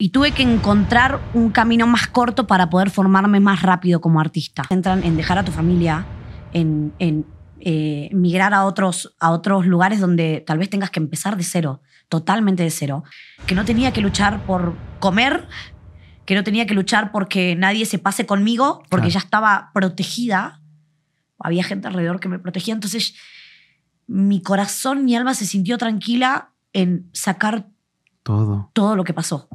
Y tuve que encontrar un camino más corto para poder formarme más rápido como artista. Entran en dejar a tu familia, en, en eh, migrar a otros, a otros lugares donde tal vez tengas que empezar de cero, totalmente de cero. Que no tenía que luchar por comer, que no tenía que luchar porque nadie se pase conmigo, porque Claro. ya estaba protegida. Había gente alrededor que me protegía. Entonces, mi corazón, mi alma se sintió tranquila en sacar Todo. todo lo que pasó.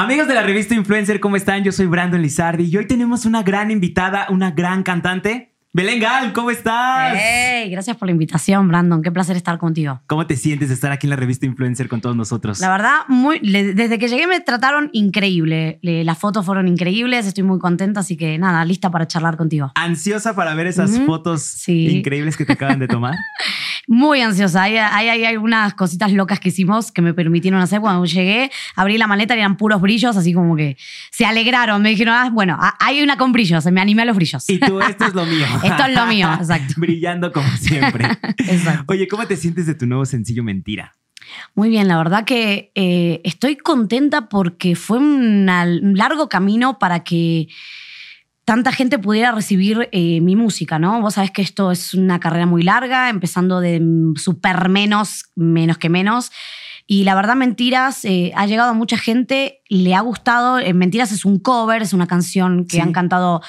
Amigos de la revista Influencer, ¿cómo están? Yo soy Brandon Lizardi y hoy tenemos una gran invitada, una gran cantante. Belén Gal, ¿cómo estás? Hey, gracias por la invitación, Brandon. Qué placer estar contigo. ¿Cómo te sientes de estar aquí en la revista Influencer con todos nosotros? La verdad, muy, desde que llegué me trataron increíble. Le- las fotos fueron increíbles, estoy muy contenta, así que nada, lista para charlar contigo. ¿Ansiosa para ver esas fotos Sí. increíbles que te acaban de tomar? Muy ansiosa. Hay, hay, hay algunas cositas locas que hicimos que me permitieron hacer. Cuando llegué, abrí la maleta y eran puros brillos, así como que se alegraron. Me dijeron, ah, bueno, hay una con brillos, me animé a los brillos. Y tú, esto es lo mío. Esto es lo mío, exacto. Brillando como siempre. Exacto. Oye, ¿cómo te sientes de tu nuevo sencillo Mentira? Muy bien, la verdad que eh, estoy contenta porque fue una- un largo camino para que tanta gente pudiera recibir eh, mi música, ¿no? Vos sabés que esto es una carrera muy larga, empezando de super menos, menos que menos. Y la verdad, Mentiras eh, ha llegado a mucha gente, le ha gustado. Mentiras es un cover, es una canción que Sí. han cantado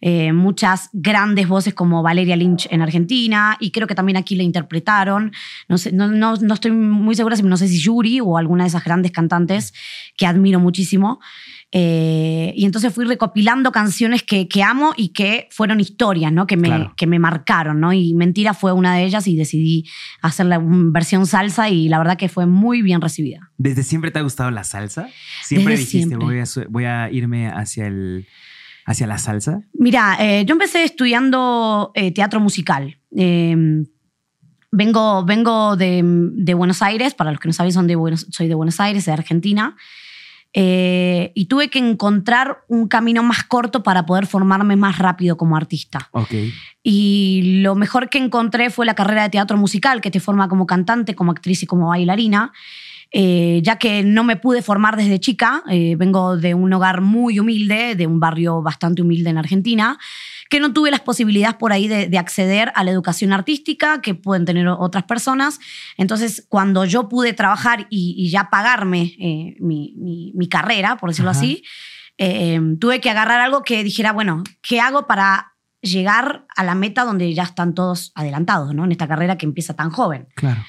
eh, muchas grandes voces como Valeria Lynch en Argentina y creo que también aquí la interpretaron. No, sé, no, no, no estoy muy segura, si no sé si Yuri o alguna de esas grandes cantantes que admiro muchísimo. Eh, y entonces fui recopilando canciones que, que amo y que fueron historias, ¿no? Que me, Claro. que me marcaron, ¿no? Y Mentira fue una de ellas y decidí hacer la versión salsa y la verdad que fue muy bien recibida. ¿Desde siempre te ha gustado la salsa? ¿Siempre Desde dijiste siempre. Voy, a, voy a irme hacia, el, hacia la salsa? Mira, eh, yo empecé estudiando eh, teatro musical. Eh, vengo vengo de, de Buenos Aires, para los que no saben, son de Buenos- soy de Buenos Aires, de Argentina. Eh, y tuve que encontrar un camino más corto para poder formarme más rápido como artista. Y lo mejor que encontré fue la carrera de teatro musical, que te forma como cantante, como actriz y como bailarina. Eh, ya que no me pude formar desde chica, eh, vengo de un hogar muy humilde, de un barrio bastante humilde en Argentina, que no tuve las posibilidades por ahí de, de acceder a la educación artística que pueden tener otras personas. Entonces, cuando yo pude trabajar y, y ya pagarme eh, mi, mi- mi carrera, por decirlo Ajá. así, eh, tuve que agarrar algo que dijera, bueno, ¿qué hago para llegar a la meta donde ya están todos adelantados, ¿no? En esta carrera que empieza tan joven. Claro.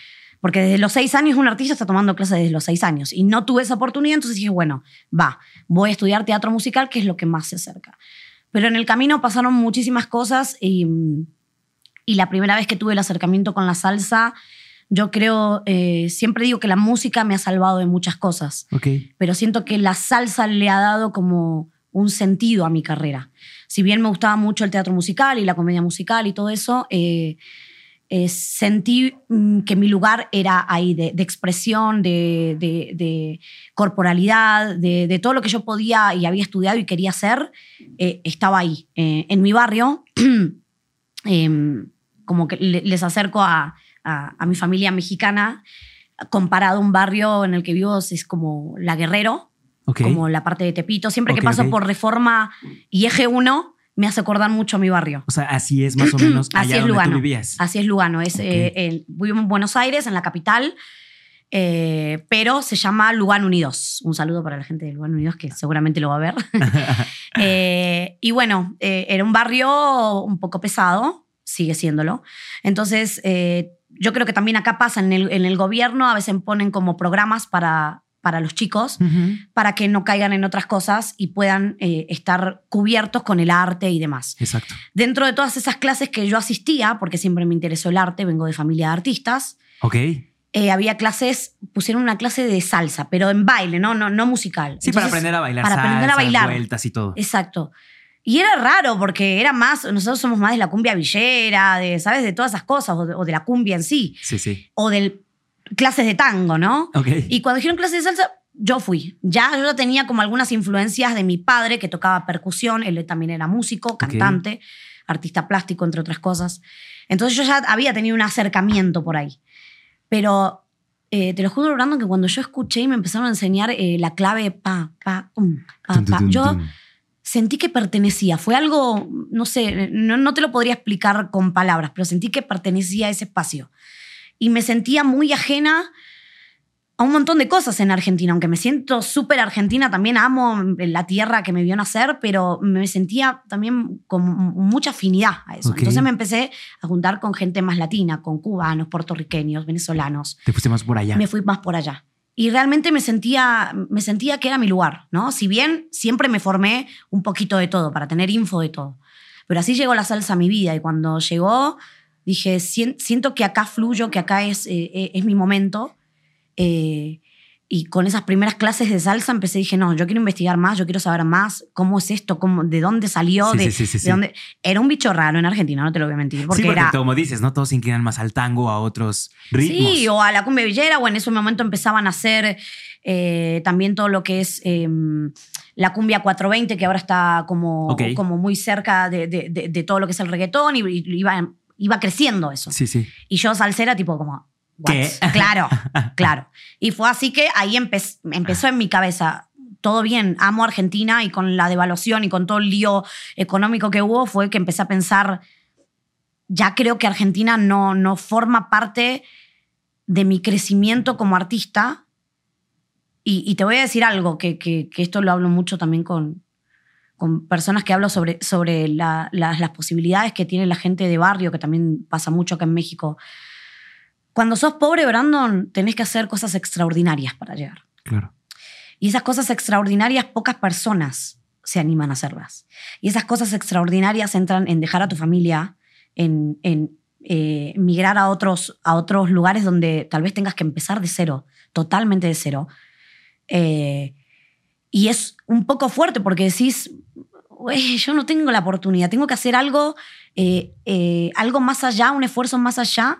Porque desde los seis años un artista está tomando clases desde los seis años y no tuve esa oportunidad, entonces dije, bueno, va, voy a estudiar teatro musical, que es lo que más se acerca. Pero en el camino pasaron muchísimas cosas y, y la primera vez que tuve el acercamiento con la salsa, yo creo, eh, siempre digo que la música me ha salvado de muchas cosas pero siento que la salsa le ha dado como un sentido a mi carrera. Si bien me gustaba mucho el teatro musical y la comedia musical y todo eso, eh, eh, sentí mm, que mi lugar era ahí de, de expresión, de, de- de corporalidad, de, todo lo que yo podía y había estudiado y quería hacer, eh, estaba ahí. Eh, en mi barrio, em, como que le- les acerco a, a- a mi familia mexicana, comparado a un barrio en el que vivo es como La Guerrero, como la parte de Tepito. Siempre que paso por Reforma y Eje 1, me hace acordar mucho a mi barrio. O sea, así es más o menos Así es donde Lugano. tú vivías. Así es Lugano. Es, eh, el- vivo en Buenos Aires, en la capital, eh, pero se llama Lugano Unidos. Un saludo para la gente de Lugano Unidos que seguramente lo va a ver. Eh, y bueno, era un barrio un poco pesado, sigue siéndolo. Entonces, yo creo que también acá pasa en el, en el gobierno, a veces ponen como programas para, para los chicos para que no caigan en otras cosas y puedan eh, estar cubiertos con el arte y demás. Exacto. Dentro de todas esas clases que yo asistía, porque siempre me interesó el arte, vengo de familia de artistas, Ok. eh, había clases, pusieron una clase de salsa, pero en baile, no, no, no musical. Sí, para aprender a bailar para aprender a bailar. vueltas y todo. Exacto. Y era raro porque era más, nosotros somos más de la cumbia villera, de, ¿sabes? De todas esas cosas, o de, o de la cumbia en sí, Sí, sí. o de clases de tango, ¿no? Ok. Y cuando dijeron clases de salsa, yo fui. Ya yo ya tenía como algunas influencias de mi padre que tocaba percusión, él también era músico, cantante, artista plástico, entre otras cosas. Entonces yo ya había tenido un acercamiento por ahí. Pero eh, te lo juro, Brandon, que cuando yo escuché y me empezaron a enseñar eh, la clave pa, pa, um, pa, pa, yo sentí que pertenecía. Fue algo, no sé, no, no te lo podría explicar con palabras, pero sentí que pertenecía a ese espacio. Y me sentía muy ajena a un montón de cosas en Argentina, aunque me siento súper argentina, también amo la tierra que me vio nacer, pero me sentía también con mucha afinidad a eso. Ok. Entonces me empecé a juntar con gente más latina, con cubanos, puertorriqueños, venezolanos. Te fuiste más por allá. Me fui más por allá. Y realmente me sentía, me sentía que era mi lugar, ¿no? Si bien siempre me formé un poquito de todo, para tener info de todo. Pero así llegó la salsa a mi vida y cuando llegó dije, "Sien- siento que acá fluyo, que acá es, eh, eh, es mi momento. Eh, y con esas primeras clases de salsa empecé, dije, no, yo quiero investigar más, yo quiero saber más, cómo es esto, cómo, de dónde salió, Sí, de, sí, sí, de dónde... Era un bicho raro en Argentina, no te lo voy a mentir. Porque sí, porque era, como dices, ¿no? Todos se inclinan más al tango, a otros ritmos. Sí, o a la cumbia villera, o en ese momento empezaban a hacer eh, también todo lo que es eh, la cumbia 420, que ahora está como, Ok. como muy cerca de, de- de- todo lo que es el reggaetón, y, y iba, iba creciendo eso. Sí, sí. Y yo salsera tipo como... "What?". ¿Qué? Claro, claro. Y fue así que ahí empe- empezó en mi cabeza. Todo bien, amo Argentina y con la devaluación y con todo el lío económico que hubo fue que empecé a pensar, ya creo que Argentina no, no forma parte de mi crecimiento como artista. Y, y te voy a decir algo, que, que- que esto lo hablo mucho también con, con personas que hablo sobre, sobre la- la- las posibilidades que tiene la gente de barrio, que también pasa mucho acá en México. Cuando sos pobre, Brandon, tenés que hacer cosas extraordinarias para llegar. Claro. Y esas cosas extraordinarias, pocas personas se animan a hacerlas. Y esas cosas extraordinarias entran en dejar a tu familia, en, en, eh, migrar a otros, a otros lugares donde tal vez tengas que empezar de cero, totalmente de cero. Eh, y es un poco fuerte porque decís, "Güey, yo no tengo la oportunidad, tengo que hacer algo, eh, eh, algo más allá, un esfuerzo más allá.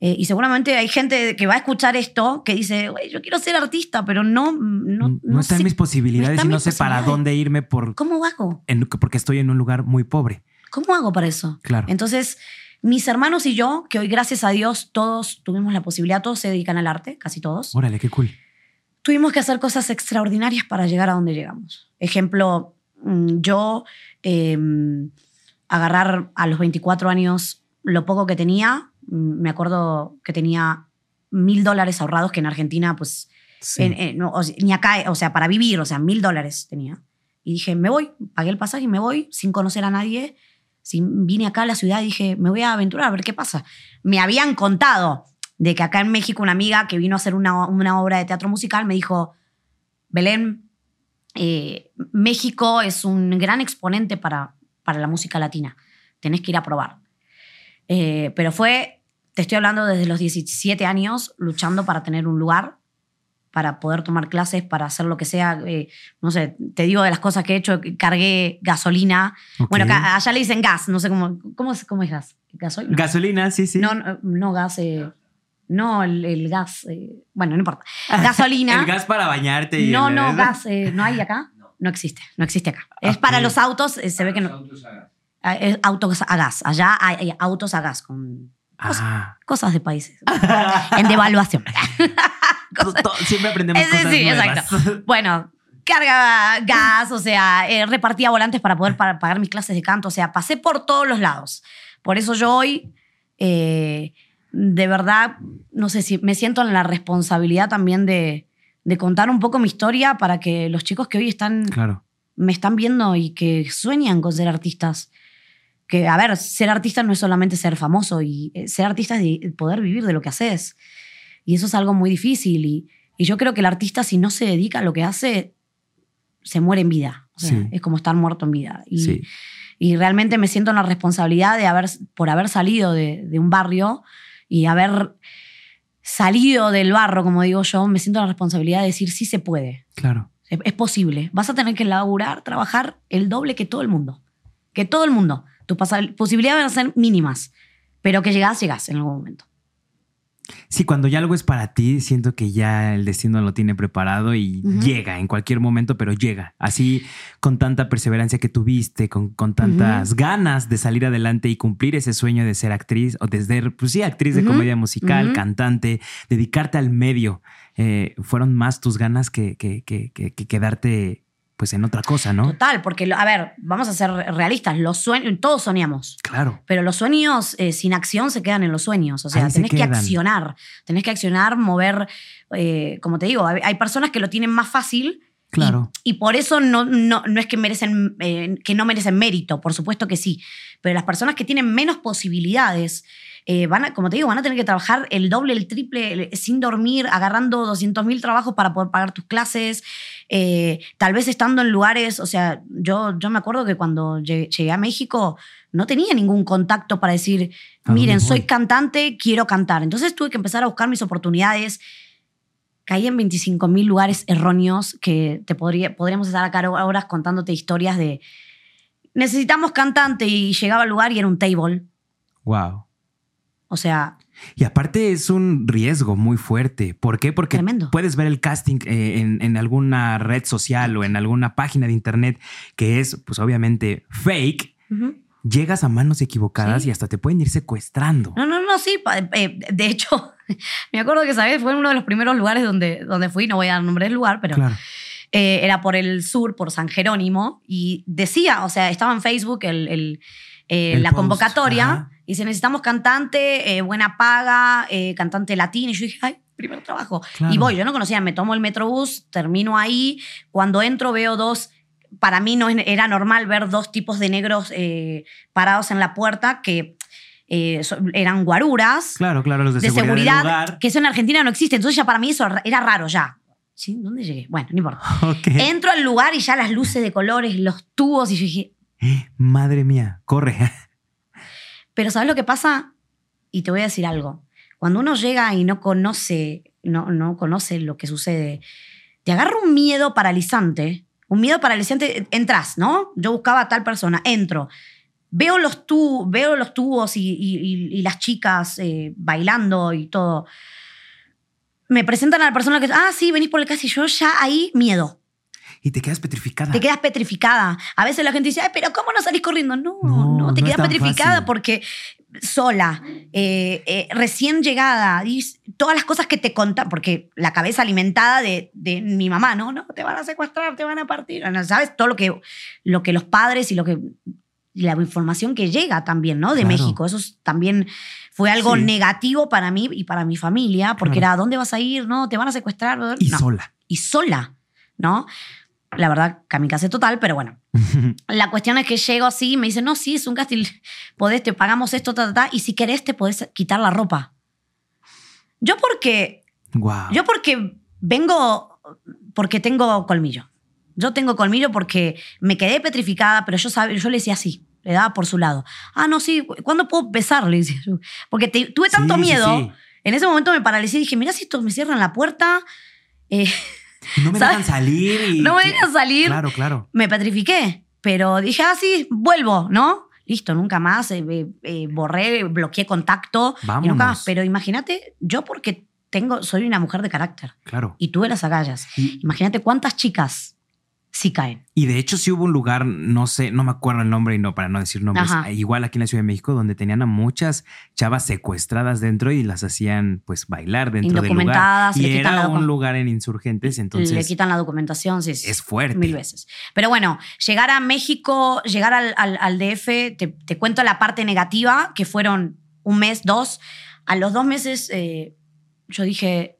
Eh, y seguramente hay gente que va a escuchar esto que dice, "Güey, yo quiero ser artista, pero no... No, No, no está en sé mis posibilidades no y no sé para dónde irme por, ¿Cómo hago? en- porque estoy en un lugar muy pobre. ¿Cómo hago para eso? Claro. Entonces, mis hermanos y yo, que hoy gracias a Dios todos tuvimos la posibilidad, todos se dedican al arte, casi todos, Órale, qué cool. Tuvimos que hacer cosas extraordinarias para llegar a donde llegamos. Ejemplo, mm, yo eh, agarrar a los 24 años lo poco que tenía, mm, me acuerdo que tenía mil dólares ahorrados, que en Argentina, pues, Sí. en- en- no, o sea, ni acá, o sea, para vivir, o sea, mil dólares tenía. Y dije, me voy, pagué el pasaje y me voy sin conocer a nadie. Sin, vine acá a la ciudad y dije, me voy a aventurar a ver qué pasa. Me habían contado de que acá en México una amiga que vino a hacer una, una obra de teatro musical me dijo, Belén, eh, México es un gran exponente para, para la música latina. Tenés que ir a probar. Eh, pero fue, te estoy hablando desde los 17 años, luchando para tener un lugar, para poder tomar clases, para hacer lo que sea. eh, no sé, te digo de las cosas que he hecho, cargué gasolina. Ok. Bueno, allá le dicen gas, no sé cómo, ¿cómo, es, cómo es gas? ¿Gasolina? Gasolina, sí, sí. No, no, no gas. eh, no, el, el gas. eh, bueno, no importa. Gasolina. El gas para bañarte. Y no, el- no, gas. eh, ¿No hay acá? No existe. No existe acá. Es Ok. para los autos. eh, se ve que no. Ah, es autos a gas. Allá hay, hay autos a gas con Ah. cosas de países. en devaluación. Siempre aprendemos Ese cosas sí, nuevas. exacto. Bueno, carga gas, o sea, eh, repartía volantes para poder pa- pagar mis clases de canto, o sea, pasé por todos los lados. Por eso yo hoy, eh, de verdad, no sé si me siento en la responsabilidad también de, de contar un poco mi historia para que los chicos que hoy están, Claro. me están viendo y que sueñan con ser artistas. Que, a ver, ser artista no es solamente ser famoso y eh, ser artista es de- poder vivir de lo que haces. Y eso es algo muy difícil. Y, y yo creo que el artista, si no se dedica a lo que hace, se muere en vida. O sea, Sí. Es como estar muerto en vida. Y, Sí. y realmente me siento en la responsabilidad de haber, por haber salido de, de un barrio y haber salido del barro, como digo yo, me siento en la responsabilidad de decir, sí se puede. Claro. Es, es posible. Vas a tener que laburar, trabajar el doble que todo el mundo. Que todo el mundo. Tus posibilidades van a ser mínimas. Pero que llegás, llegás en algún momento. Sí, cuando ya algo es para ti, siento que ya el destino lo tiene preparado y llega en cualquier momento, pero llega. Así, con tanta perseverancia que tuviste, con, con tantas ganas de salir adelante y cumplir ese sueño de ser actriz o de ser, pues sí, actriz de comedia musical, cantante, dedicarte al medio. eh, fueron más tus ganas que, que, que- que quedarte pues en otra cosa, ¿no? Total, porque, a ver, vamos a ser realistas, los sueños, todos soñamos. Claro. Pero los sueños eh, sin acción se quedan en los sueños. O sea, Ahí se tenés que accionar. Tenés que accionar, mover. eh, como te digo, hay, hay personas que lo tienen más fácil. y- Claro. Y, por eso no, no, no es que merecen, eh, que no merecen mérito, por supuesto que sí. Pero las personas que tienen menos posibilidades. Eh, van a, como te digo, van a tener que trabajar el doble, el triple, el- sin dormir, agarrando 200 mil trabajos para poder pagar tus clases, eh, tal vez estando en lugares, o sea, yo, yo me acuerdo que cuando llegué, llegué a México no tenía ningún contacto para decir, ¿A dónde miren, soy cantante, quiero cantar. Entonces tuve que empezar a buscar mis oportunidades. Caí en 25 mil lugares erróneos que te podría, podríamos estar acá horas contándote historias de necesitamos cantante y llegaba al lugar y era un table. Wow. O sea, Y aparte es un riesgo muy fuerte. ¿Por qué? Porque Tremendo. puedes ver el casting eh, en, en alguna red social o en alguna página de internet que es, pues obviamente, fake. Llegas a manos equivocadas Sí. y hasta te pueden ir secuestrando. No, no, no, sí. eh, de hecho, me acuerdo que, ¿sabes? Fue uno de los primeros lugares donde, donde fui, no voy a dar nombre del lugar, pero Claro. eh, era por el sur, por San Jerónimo, y decía, o sea, estaba en Facebook el, el, eh, la post, convocatoria, ajá. y dice, necesitamos cantante, eh, buena paga, eh, cantante latino, y yo dije, ay, primer trabajo. Claro. Y voy, yo no conocía, me tomo el metrobús, termino ahí, cuando entro veo dos... Para mí no era normal ver dos tipos de negros eh, parados en la puerta que eh, eran guaruras Claro, claro, los de, de seguridad, que eso en Argentina no existe. Entonces ya para mí eso era raro ya. ¿Sí? ¿Dónde llegué? Bueno, no importa. Ok. Entro al lugar y ya las luces de colores, los tubos, y yo dije, Madre mía, corre. pero ¿sabes lo que pasa? Y te voy a decir algo. Cuando uno llega y no conoce, no, no conoce lo que sucede, te agarra un miedo paralizante. Un miedo paralizante, entras, ¿no? Yo buscaba a tal persona, entro. Veo los, tu, veo los tubos y, las chicas eh, bailando y todo. Me presentan a la persona que, ah, sí, venís por el casa y yo ya ahí miedo. Y te quedas petrificada. Te quedas petrificada. A veces la gente dice, Ay, pero ¿cómo no salís corriendo? No, No, no, te no quedas petrificada fácil. porque sola, eh, eh, recién llegada, y todas las cosas que te contan, porque la cabeza alimentada de, de mi mamá, no, no, te van a secuestrar, te van a partir, no, ¿sabes? Todo lo que, lo que los padres y lo que la información que llega también, ¿no? De Claro. México. Eso es- también fue algo Sí. negativo para mí y para mi familia, porque Claro. era, ¿a dónde vas a ir? No, te van a secuestrar. Y No. sola. Y sola, ¿no? La verdad, kamikaze total, pero bueno. La cuestión es que llego así y me dicen, no, sí, es un casting, podés, te pagamos esto, ta, ta, ta, y si querés te podés quitar la ropa. Yo porque, wow. yo porque vengo, porque tengo colmillo. Yo tengo colmillo porque me quedé petrificada, pero yo, sab- yo le decía así, le daba por su lado. Ah, no, sí, ¿cuándo puedo besar? Le decía yo. Porque te- tuve tanto Sí, sí, miedo. sí. En ese momento me paralicé y dije, mira si estos me cierran la puerta, eh, no me ¿sabes? dejan salir. Y no me dejan salir. Claro, claro. me petrifiqué, pero dije, ah, sí, vuelvo, ¿no? Listo, nunca más, eh, eh, eh, borré, bloqueé contacto. y nunca más. Vámonos. Pero imagínate, yo porque tengo, soy una mujer de carácter Claro. y tuve las agallas. Imagínate cuántas chicas sí caen. y de hecho sí hubo un lugar, no sé, no me acuerdo el nombre y no para no decir nombres, Ajá. igual aquí en la Ciudad de México, donde tenían a muchas chavas secuestradas dentro y las hacían pues bailar dentro del lugar. Y le era un lugar en insurgentes, Le entonces quitan la documentación, sí, sí. es fuerte. Mil veces. Pero bueno, llegar a México, llegar al, al- al DF, te, te cuento la parte negativa, que fueron un mes, dos. A los dos meses eh, yo dije,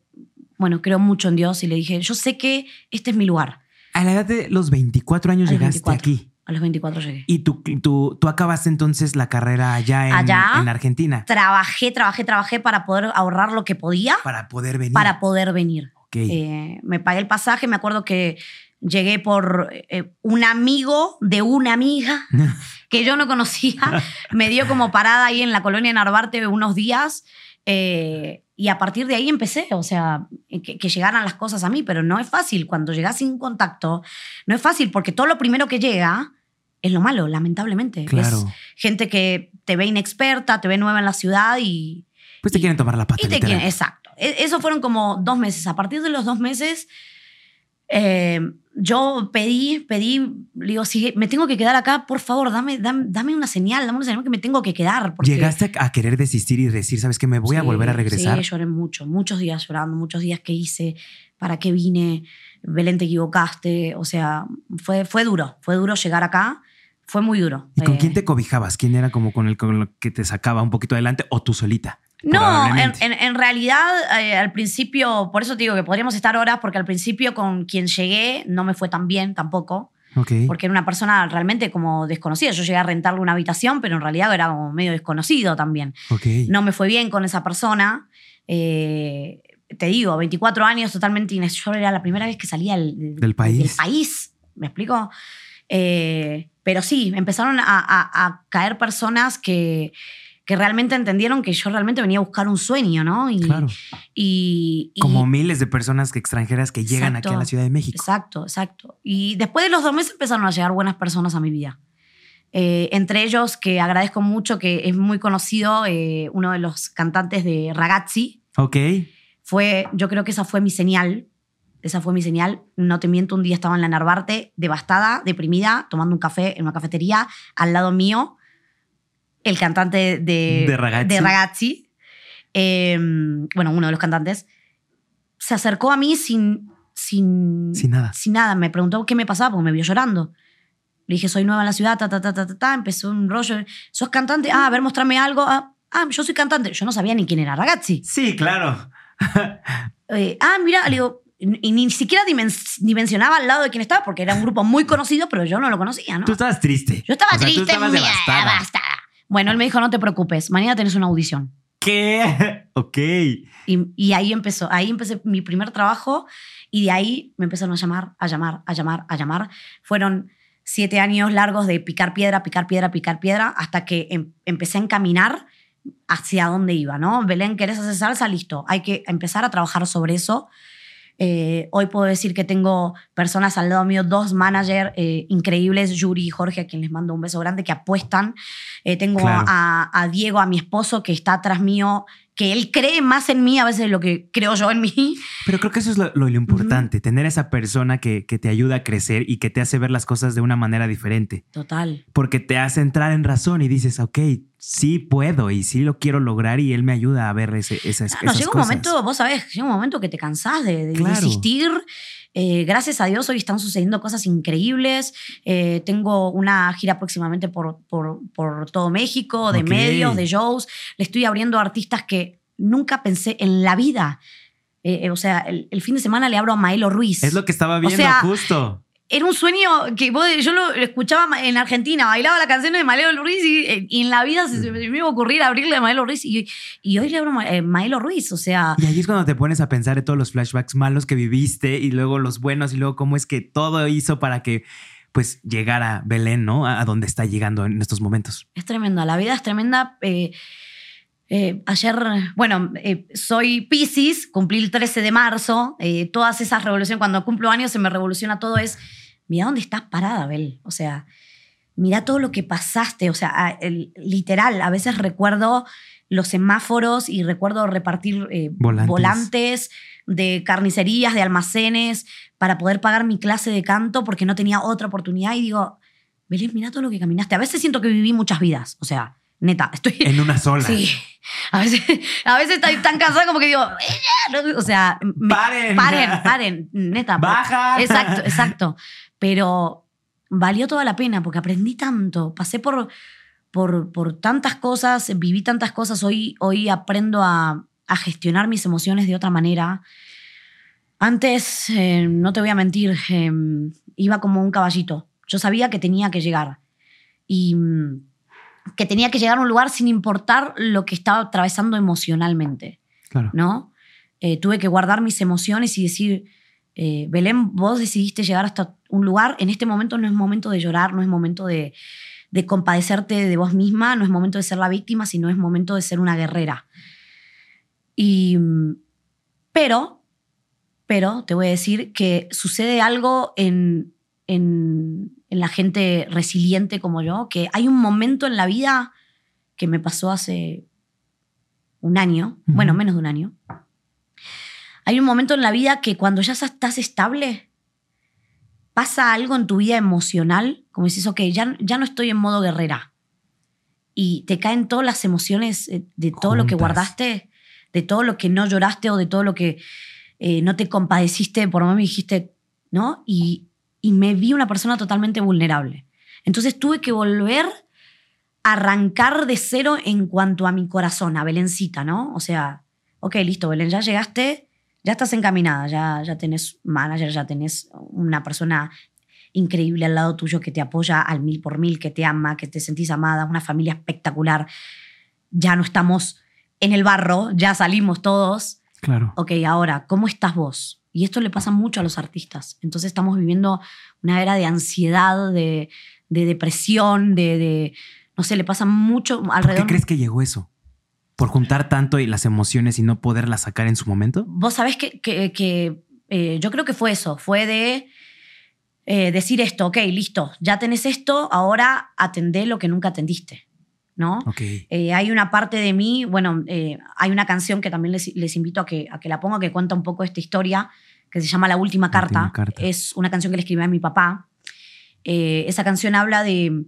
bueno, creo mucho en Dios y le dije, yo sé que este es mi lugar. A la edad de los 24 años A llegaste 24. aquí. A los 24 llegué. Y tú, tú, tú acabaste entonces la carrera allá en, Allá. en Argentina Trabajé, trabajé, trabajé para poder ahorrar lo que podía para poder venir. para poder venir. Ok. Eh, me pagué el pasaje, me acuerdo que llegué por eh, un amigo de una amiga que yo no conocía, me dio como parada ahí en la colonia Narvarte unos días eh, y a partir de ahí empecé, o sea, que, que llegaran las cosas a mí, pero no es fácil, cuando llegas sin contacto, no es fácil porque todo lo primero que llega es lo malo, lamentablemente. Claro. Es gente que te ve inexperta, te ve nueva en la ciudad y, Pues te Y- quieren tomar la pata. Y te quieren, exacto. E- Eso fueron como dos meses. A partir de los dos meses, eh, yo pedí, pedí, le digo, si me tengo que quedar acá, por favor, dame, dame, dame una señal, dame una señal que me tengo que quedar. Porque, ¿Llegaste a, querer desistir y decir, sabes que me voy a volver a regresar? Sí, lloré mucho, muchos días llorando, muchos días que hice, para qué vine, Belén, te equivocaste. O sea, fue, fue duro, fue duro llegar acá, fue muy duro. ¿Y con Eh, quién te cobijabas? ¿Quién era como con el con lo que te sacaba un poquito adelante o tú solita? No, en, Probablemente. en- en realidad eh, al principio, por eso te digo que podríamos estar horas, porque al principio con quien llegué no me fue tan bien tampoco, porque era una persona realmente como desconocida. Yo llegué a rentarle una habitación, pero en realidad era como medio desconocido también. No me fue bien con esa persona. Eh, te digo, 24 años totalmente Yo era la primera vez que salía del, Del país. del país, ¿me explico? Eh, pero sí, empezaron a, a- a caer personas que, que realmente entendieron que yo realmente venía a buscar un sueño, ¿no? Y, Claro. y- y- Como miles de personas que extranjeras que llegan aquí a Exacto. la Ciudad de México. Exacto, exacto. Y después de los dos meses empezaron a llegar buenas personas a mi vida. Eh, entre ellos, que agradezco mucho, que es muy conocido, eh, uno de los cantantes de Ragazzi, Ok. fue, yo creo que esa fue mi señal. Esa fue mi señal. No te miento, un día estaba en la Narvarte, devastada, deprimida, tomando un café en una cafetería, al lado mío, el cantante de, De Ragazzi. de Ragazzi, eh, bueno, uno de los cantantes, se acercó a mí sin, sin, Sin nada. sin nada. Me preguntó qué me pasaba porque me vio llorando. Le dije, soy nueva en la ciudad, ta, ta, ta, ta, ta, ta. Empezó un rollo. ¿Sos cantante? Ah, a ver, mostrame algo. Ah, ah, yo soy cantante. Yo no sabía ni quién era Ragazzi. Sí, claro. Eh, ah, mira, le digo, y ni siquiera dimen- dimensionaba al lado de quién estaba porque era un grupo muy conocido, pero yo no lo conocía, ¿no? Tú estabas triste. Yo estaba O sea, tú triste, estabas devastada. Bueno, él me dijo, no te preocupes, mañana tenés una audición. ¿Qué? Ok. Y, y ahí empezó, ahí empecé mi primer trabajo y de ahí me empezaron a llamar, a llamar, a llamar, a llamar. Fueron siete años largos de picar piedra, picar piedra, picar piedra, hasta que em- empecé a encaminar hacia dónde iba, ¿no? Belén, ¿querés hacer salsa? Listo. Hay que empezar a trabajar sobre eso. Eh, hoy puedo decir que tengo personas al lado mío, dos managers eh, increíbles, Yuri y Jorge, a quien les mando un beso grande, que apuestan. Eh, tengo Claro. a, a Diego, a mi esposo, que está atrás mío, que él cree más en mí a veces de lo que creo yo en mí. Pero creo que eso es lo, lo importante, tener esa persona que, que te ayuda a crecer y que te hace ver las cosas de una manera diferente. Total. Porque te hace entrar en razón y dices, ok, sí puedo y sí lo quiero lograr y él me ayuda a ver ese, esas, No, esas llega un cosas. momento, vos sabés, llega un momento que te cansás de, de Claro. insistir. Eh, gracias a Dios hoy están sucediendo cosas increíbles. Eh, tengo una gira próximamente por, por, por todo México, de Ok. medios, de shows. Le estoy abriendo a artistas que nunca pensé en la vida. Eh, eh, o sea, el, el fin de semana le abro a Maelo Ruiz. Es lo que estaba viendo sea, justo. Era un sueño que vos- yo lo escuchaba en Argentina, bailaba la canción de Maelo Ruiz y, eh, y en la vida se, se me iba a ocurrir abrirle a Maelo Ruiz y, y hoy le abro a eh, Maelo Ruiz. O sea, Y ahí es cuando te pones a pensar en todos los flashbacks malos que viviste y luego los buenos y luego cómo es que todo hizo para que pues llegara Belén, ¿no? A, a donde está llegando en estos momentos. Es tremenda, la vida es tremenda. Eh, eh, ayer, bueno, eh, soy Pisces, cumplí el 13 de marzo. eh, todas esas revoluciones, cuando cumplo años se me revoluciona todo. Es, mira dónde estás parada, Bel. O sea, mira todo lo que pasaste. O sea, a- el- literal, a veces recuerdo los semáforos y recuerdo repartir eh, Volantes. volantes de carnicerías, de almacenes, para poder pagar mi clase de canto porque no tenía otra oportunidad. Y digo, Belén, mira todo lo que caminaste. A veces siento que viví muchas vidas. O sea, neta, estoy. En una sola. Sí. A veces, a veces estoy tan cansada como que digo, o sea, me- Paren. paren, paren, neta. Baja. Exacto, exacto. Pero valió toda la pena porque aprendí tanto, pasé por, por, por tantas cosas, viví tantas cosas, hoy, hoy aprendo a, a gestionar mis emociones de otra manera. Antes, eh, no te voy a mentir, eh, iba como un caballito. Yo sabía que tenía que llegar y mm, que tenía que llegar a un lugar sin importar lo que estaba atravesando emocionalmente. Claro. ¿no? Eh, tuve que guardar mis emociones y decir, eh, Belén, vos decidiste llegar hasta un lugar, en este momento no es momento de llorar, no es momento de, de compadecerte de vos misma, no es momento de ser la víctima, sino es momento de ser una guerrera. Y, pero, pero te voy a decir que sucede algo en, en, en la gente resiliente como yo, que hay un momento en la vida que me pasó hace un año, bueno, menos de un año. Hay un momento en la vida que cuando ya estás estable, pasa algo en tu vida emocional, como dices, ok, ya, ya no estoy en modo guerrera. Y te caen todas las emociones eh, de todo lo que guardaste, de todo lo que no lloraste o de todo lo que eh, no te compadeciste, por lo menos me dijiste, ¿no? Y, y me vi una persona totalmente vulnerable. Entonces tuve que volver a arrancar de cero en cuanto a mi corazón, a Belencita, ¿no? O sea, ok, listo, Belén, ya llegaste, ya estás encaminada, ya, ya tenés manager, ya tenés una persona increíble al lado tuyo que te apoya al mil por mil, que te ama, que te sentís amada, una familia espectacular. Ya no estamos en el barro, ya salimos todos. Claro. Ok, ahora, ¿cómo estás vos? Y esto le pasa mucho a los artistas. Entonces estamos viviendo una era de ansiedad, de, de depresión, de, de- no sé, le pasa mucho ¿Por alrededor. qué crees que llegó eso? ¿Por juntar tanto y las emociones y no poderlas sacar en su momento? Vos sabés que, que- que, eh, yo creo que fue eso, fue de eh, decir esto, ok, listo, ya tenés esto, ahora atendé lo que nunca atendiste, ¿no? Eh, hay una parte de mí, bueno, eh, hay una canción que también les, les invito a que, a que la ponga, que cuenta un poco esta historia, que se llama La Última Carta. Última Carta. Es una canción que le escribí a mi papá. Eh, esa canción habla de,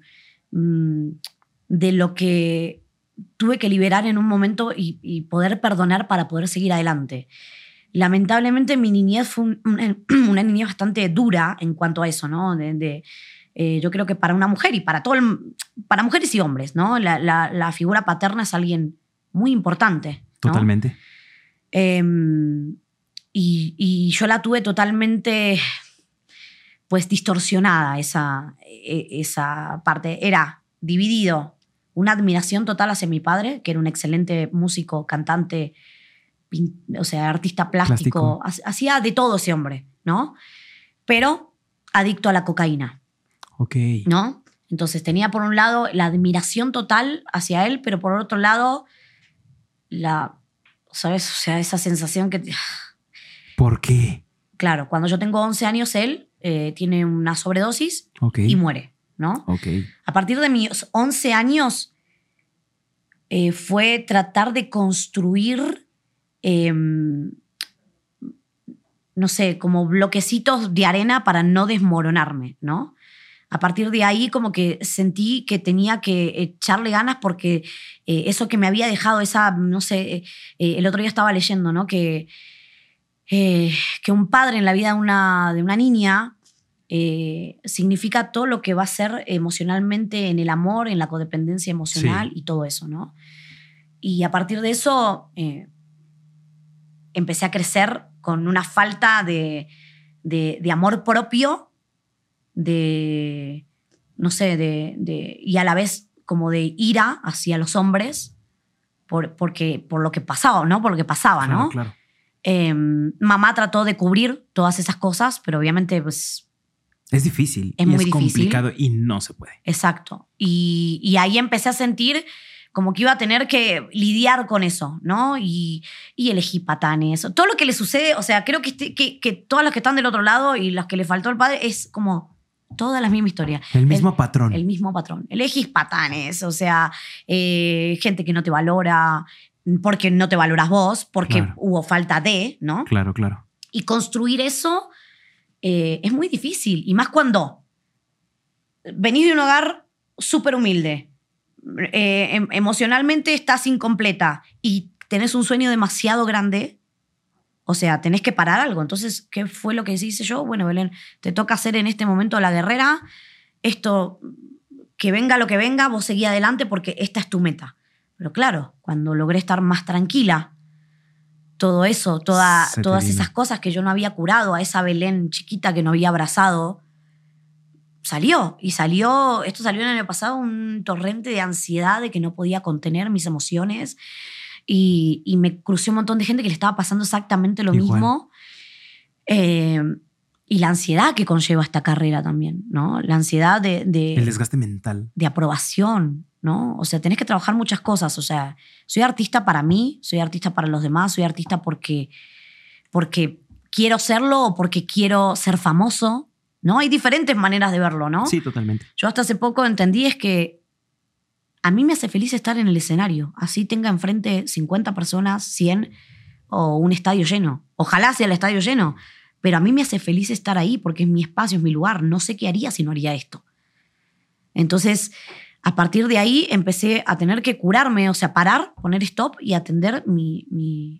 mm, de lo que tuve que liberar en un momento y, y poder perdonar para poder seguir adelante. Lamentablemente mi niñez fue un- una, una niñez bastante dura en cuanto a eso, ¿no? De, de, eh, yo creo que para una mujer y para todo el, para mujeres y hombres, ¿no? La, la- la figura paterna es alguien muy importante. ¿no? Totalmente. Em, y, y yo la tuve totalmente, pues, distorsionada esa, e- esa parte. Era dividido una admiración total hacia mi padre, que era un excelente músico, cantante, o sea, artista plástico. Plástico. Ha- Hacía de todo ese hombre, ¿no? Pero adicto a la cocaína. Ok. ¿no? Entonces tenía por un lado la admiración total hacia él, pero por otro lado la, ¿sabes? O sea, esa sensación que, ¿Por qué? claro, cuando yo tengo 11 años, él eh, tiene una sobredosis y muere, ¿no? Ok. A partir de mis 11 años eh, fue tratar de construir, em, no sé, como bloquecitos de arena para no desmoronarme, ¿no? A partir de ahí como que sentí que tenía que echarle ganas porque eh, eso que me había dejado, esa, no sé, eh, eh, el otro día estaba leyendo, ¿no? Que, eh, que un padre en la vida de una, de una niña significa todo lo que va a ser emocionalmente en el amor, en la codependencia emocional Sí. y todo eso, ¿no? Y a partir de eso empecé a crecer con una falta de, de- de amor propio, de, no sé, de, de- y a la vez como de ira hacia los hombres por, porque, por lo que pasaba, ¿no? Por lo que pasaba, Claro, ¿no? claro. Eh, mamá trató de cubrir todas esas cosas, pero obviamente, pues, Es difícil. Es y muy es difícil. complicado y no se puede. exacto. Y, y ahí empecé a sentir como que iba a tener que lidiar con eso, ¿no? Y, y elegí patanes. Todo lo que le sucede, o sea, creo que, este- que, que todas las que están del otro lado y las que le faltó al padre es como toda la misma historia. El mismo patrón. El mismo patrón. Elegís patanes, o sea, eh, gente que no te valora porque no te valoras vos, porque Claro. hubo falta de, ¿no? Claro, claro. Y construir eso eh, es muy difícil. Y más cuando venís de un hogar súper humilde, eh, em- emocionalmente estás incompleta y tenés un sueño demasiado grande. O sea, tenés que parar algo. Entonces, ¿qué fue lo que hice yo? Bueno, Belén, te toca hacer en este momento la guerrera. Esto, que venga lo que venga, vos seguí adelante porque esta es tu meta. Pero claro, cuando logré estar más tranquila, todo eso, toda, todas esas cosas que yo no había curado, a esa Belén chiquita que no había abrazado, salió. Y salió, esto salió el año pasado, un torrente de ansiedad de que no podía contener mis emociones. Y, y me crucé un montón de gente que le estaba pasando exactamente lo Igual. mismo. Eh, y la ansiedad que conlleva esta carrera también, ¿no? La ansiedad de, de- El desgaste mental. de aprobación, ¿no? O sea, tenés que trabajar muchas cosas. O sea, soy artista para mí, soy artista para los demás, soy artista porque, porque quiero serlo o porque quiero ser famoso, ¿no? Hay diferentes maneras de verlo, ¿no? Sí, totalmente. Yo hasta hace poco entendí es que a mí me hace feliz estar en el escenario. Así tenga enfrente 50 personas, 100 o un estadio lleno. Ojalá sea el estadio lleno, pero a mí me hace feliz estar ahí porque es mi espacio, es mi lugar. No sé qué haría si no haría esto. Entonces, a partir de ahí empecé a tener que curarme, o sea, parar, poner stop y atender mi,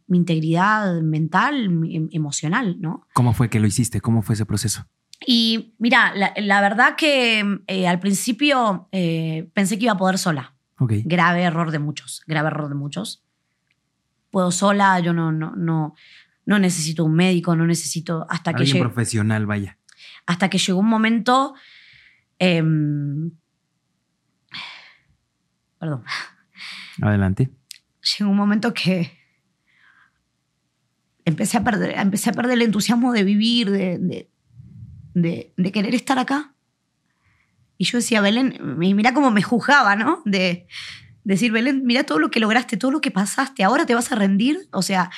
integridad mental, em, emocional, ¿no? ¿Cómo fue que lo hiciste? ¿Cómo fue ese proceso? Y mira, la, verdad que eh, al principio eh, pensé que iba a poder sola. Grave error de muchos, grave error de muchos. Puedo sola, yo no, no, no, no necesito un médico, no necesito hasta que llegue. profesional, vaya. Hasta que llegó un momento. Em, perdón. Adelante. Llegó un momento que empecé a perder, empecé a perder el entusiasmo de vivir, de, de, querer estar acá. Y yo decía, Belén, mira cómo me juzgaba, ¿no? De decir, Belén, mira todo lo que lograste, todo lo que pasaste, ahora te vas a rendir. O sea,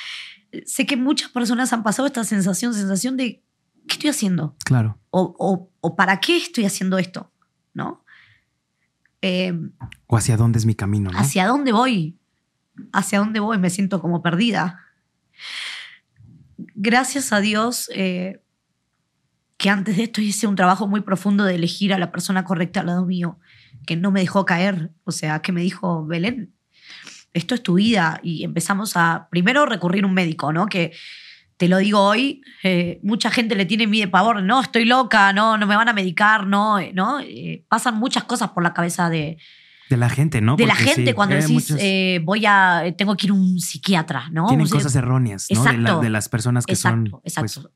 sé que muchas personas han pasado esta sensación, sensación de, ¿qué estoy haciendo? Claro. O, para qué estoy haciendo esto, ¿no? Em, o hacia dónde es mi camino, ¿no? ¿Hacia dónde voy? ¿Hacia dónde voy? Me siento como perdida. Gracias a Dios, eh, que antes de esto hice un trabajo muy profundo de elegir a la persona correcta al lado mío, que no me dejó caer, o sea, que me dijo, Belén, esto es tu vida. Y empezamos a, primero, recurrir a un médico, ¿no? Que te lo digo hoy, eh, mucha gente le tiene miedo de pavor, no, estoy loca, no, no me van a medicar, no, eh, ¿no? Eh, pasan muchas cosas por la cabeza de... De la gente, ¿no? De la gente cuando decís, voy a, tengo que ir a un psiquiatra, ¿no? Tienen cosas erróneas, ¿no? De, las personas que son... Exacto, exacto.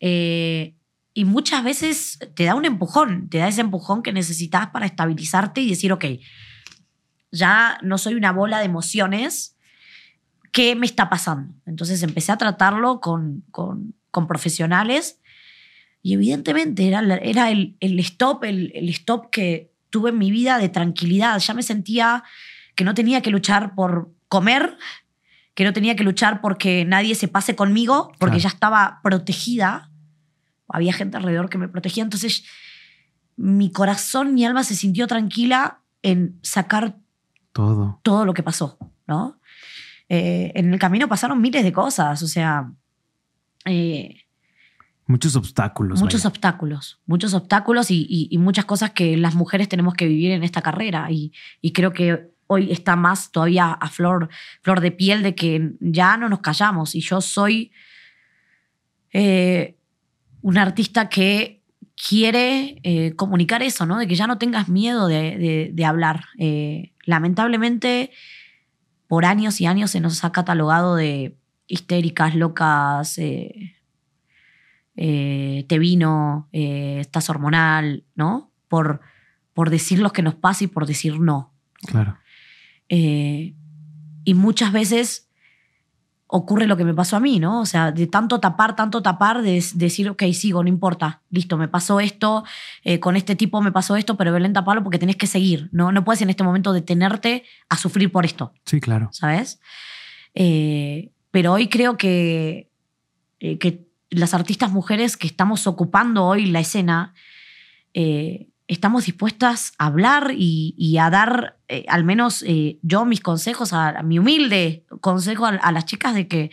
Pues, y muchas veces te da un empujón, te da ese empujón que necesitas para estabilizarte y decir, ok, ya no soy una bola de emociones, ¿qué me está pasando? Entonces empecé a tratarlo con, con, profesionales y evidentemente era, era el, el stop, el, el stop que tuve en mi vida de tranquilidad. Ya me sentía que no tenía que luchar por comer, que no tenía que luchar porque nadie se pase conmigo, porque ya estaba protegida había gente alrededor que me protegía. Entonces, mi corazón, mi alma se sintió tranquila en sacar todo, todo lo que pasó, ¿no? Eh, en el camino pasaron miles de cosas, o sea... Eh, muchos obstáculos. Muchos obstáculos, muchos obstáculos y, muchas cosas que las mujeres tenemos que vivir en esta carrera. Y, creo que hoy está más todavía a flor, flor de piel de que ya no nos callamos. Y yo soy eh, un artista que quiere eh, comunicar eso, ¿no? De que ya no tengas miedo de, hablar. Eh, lamentablemente, por años y años se nos ha catalogado de histéricas, locas, eh, te vino, estás hormonal, ¿no? Por, por decir lo que nos pasa y por decir no. Claro. y muchas veces ocurre lo que me pasó a mí, ¿no? O sea, de tanto tapar, tanto tapar, de, decir, ok, sigo, no importa, listo, me pasó esto, eh, con este tipo me pasó esto, pero Belén taparlo porque tenés que seguir, ¿no? No puedes en este momento detenerte a sufrir por esto. Sí, claro. ¿Sabes? Eh, pero hoy creo que, eh, que las artistas mujeres que estamos ocupando hoy la escena, estamos dispuestas a hablar y, a dar, eh, al menos eh, yo, mis consejos, a, mi humilde consejo a, las chicas de que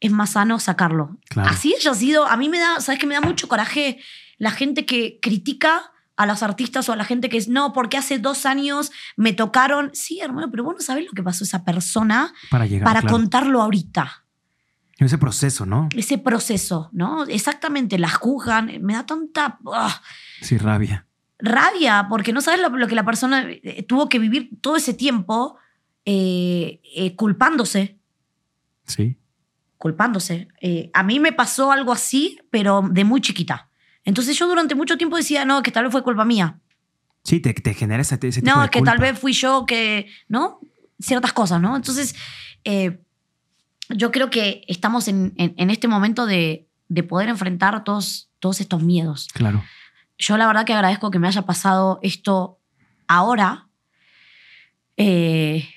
es más sano sacarlo. Así haya sido, a mí me da, ¿sabes que Me da mucho coraje la gente que critica a los artistas o a la gente que es, no, porque hace dos años me tocaron. Sí, hermano, pero vos no sabés lo que pasó esa persona para, llegar, para contarlo ahorita. Ese proceso, ¿no? Ese proceso, ¿no? Exactamente, la juzgan, me da tanta... Ah. Sí, rabia rabia, porque no sabes lo, que la persona eh, tuvo que vivir todo ese tiempo eh, eh, culpándose. Sí. Culpándose. a mí me pasó algo así, pero de muy chiquita. Entonces yo durante mucho tiempo decía, no, que tal vez fue culpa mía. Sí, te, te genera ese, ese tipo No, que tal vez fui yo que, ¿no? Ciertas cosas, ¿no? Entonces, yo creo que estamos en, en, este momento de, de, poder enfrentar todos, todos estos miedos. Claro yo la verdad que agradezco que me haya pasado esto ahora eh,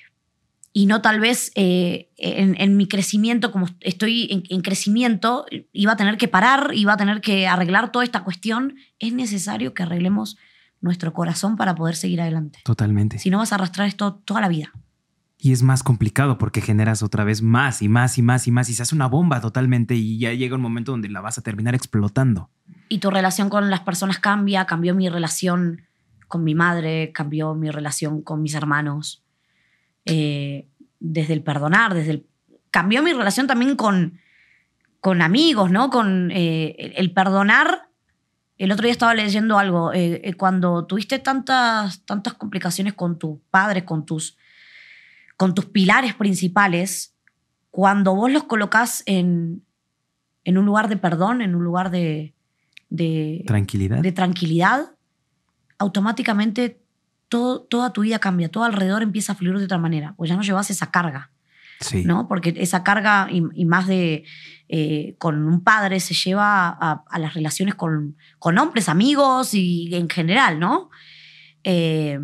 y no tal vez eh, en, mi crecimiento, como estoy en, crecimiento, iba a tener que parar, iba a tener que arreglar toda esta cuestión. Es necesario que arreglemos nuestro corazón para poder seguir adelante. Totalmente. Si no vas a arrastrar esto toda la vida. Y es más complicado porque generas otra vez más y más y más y más y se hace una bomba totalmente y ya llega un momento donde la vas a terminar explotando. Y tu relación con las personas cambia, cambió mi relación con mi madre, cambió mi relación con mis hermanos, eh, desde el perdonar, desde el... Cambió mi relación también con, con amigos, ¿no? Con eh, el, perdonar. El otro día estaba leyendo algo. eh, eh, cuando tuviste tantas, tantas complicaciones con tus padres, con tus, con tus pilares principales, cuando vos los colocas en, en un lugar de perdón, en un lugar de, de, Tranquilidad. de tranquilidad, automáticamente todo, toda tu vida cambia, todo alrededor empieza a fluir de otra manera, pues ya no llevas esa carga, sí. ¿no? Porque esa carga y, y más de eh, con un padre se lleva a, a las relaciones con, con hombres, amigos y en general, ¿no? Eh,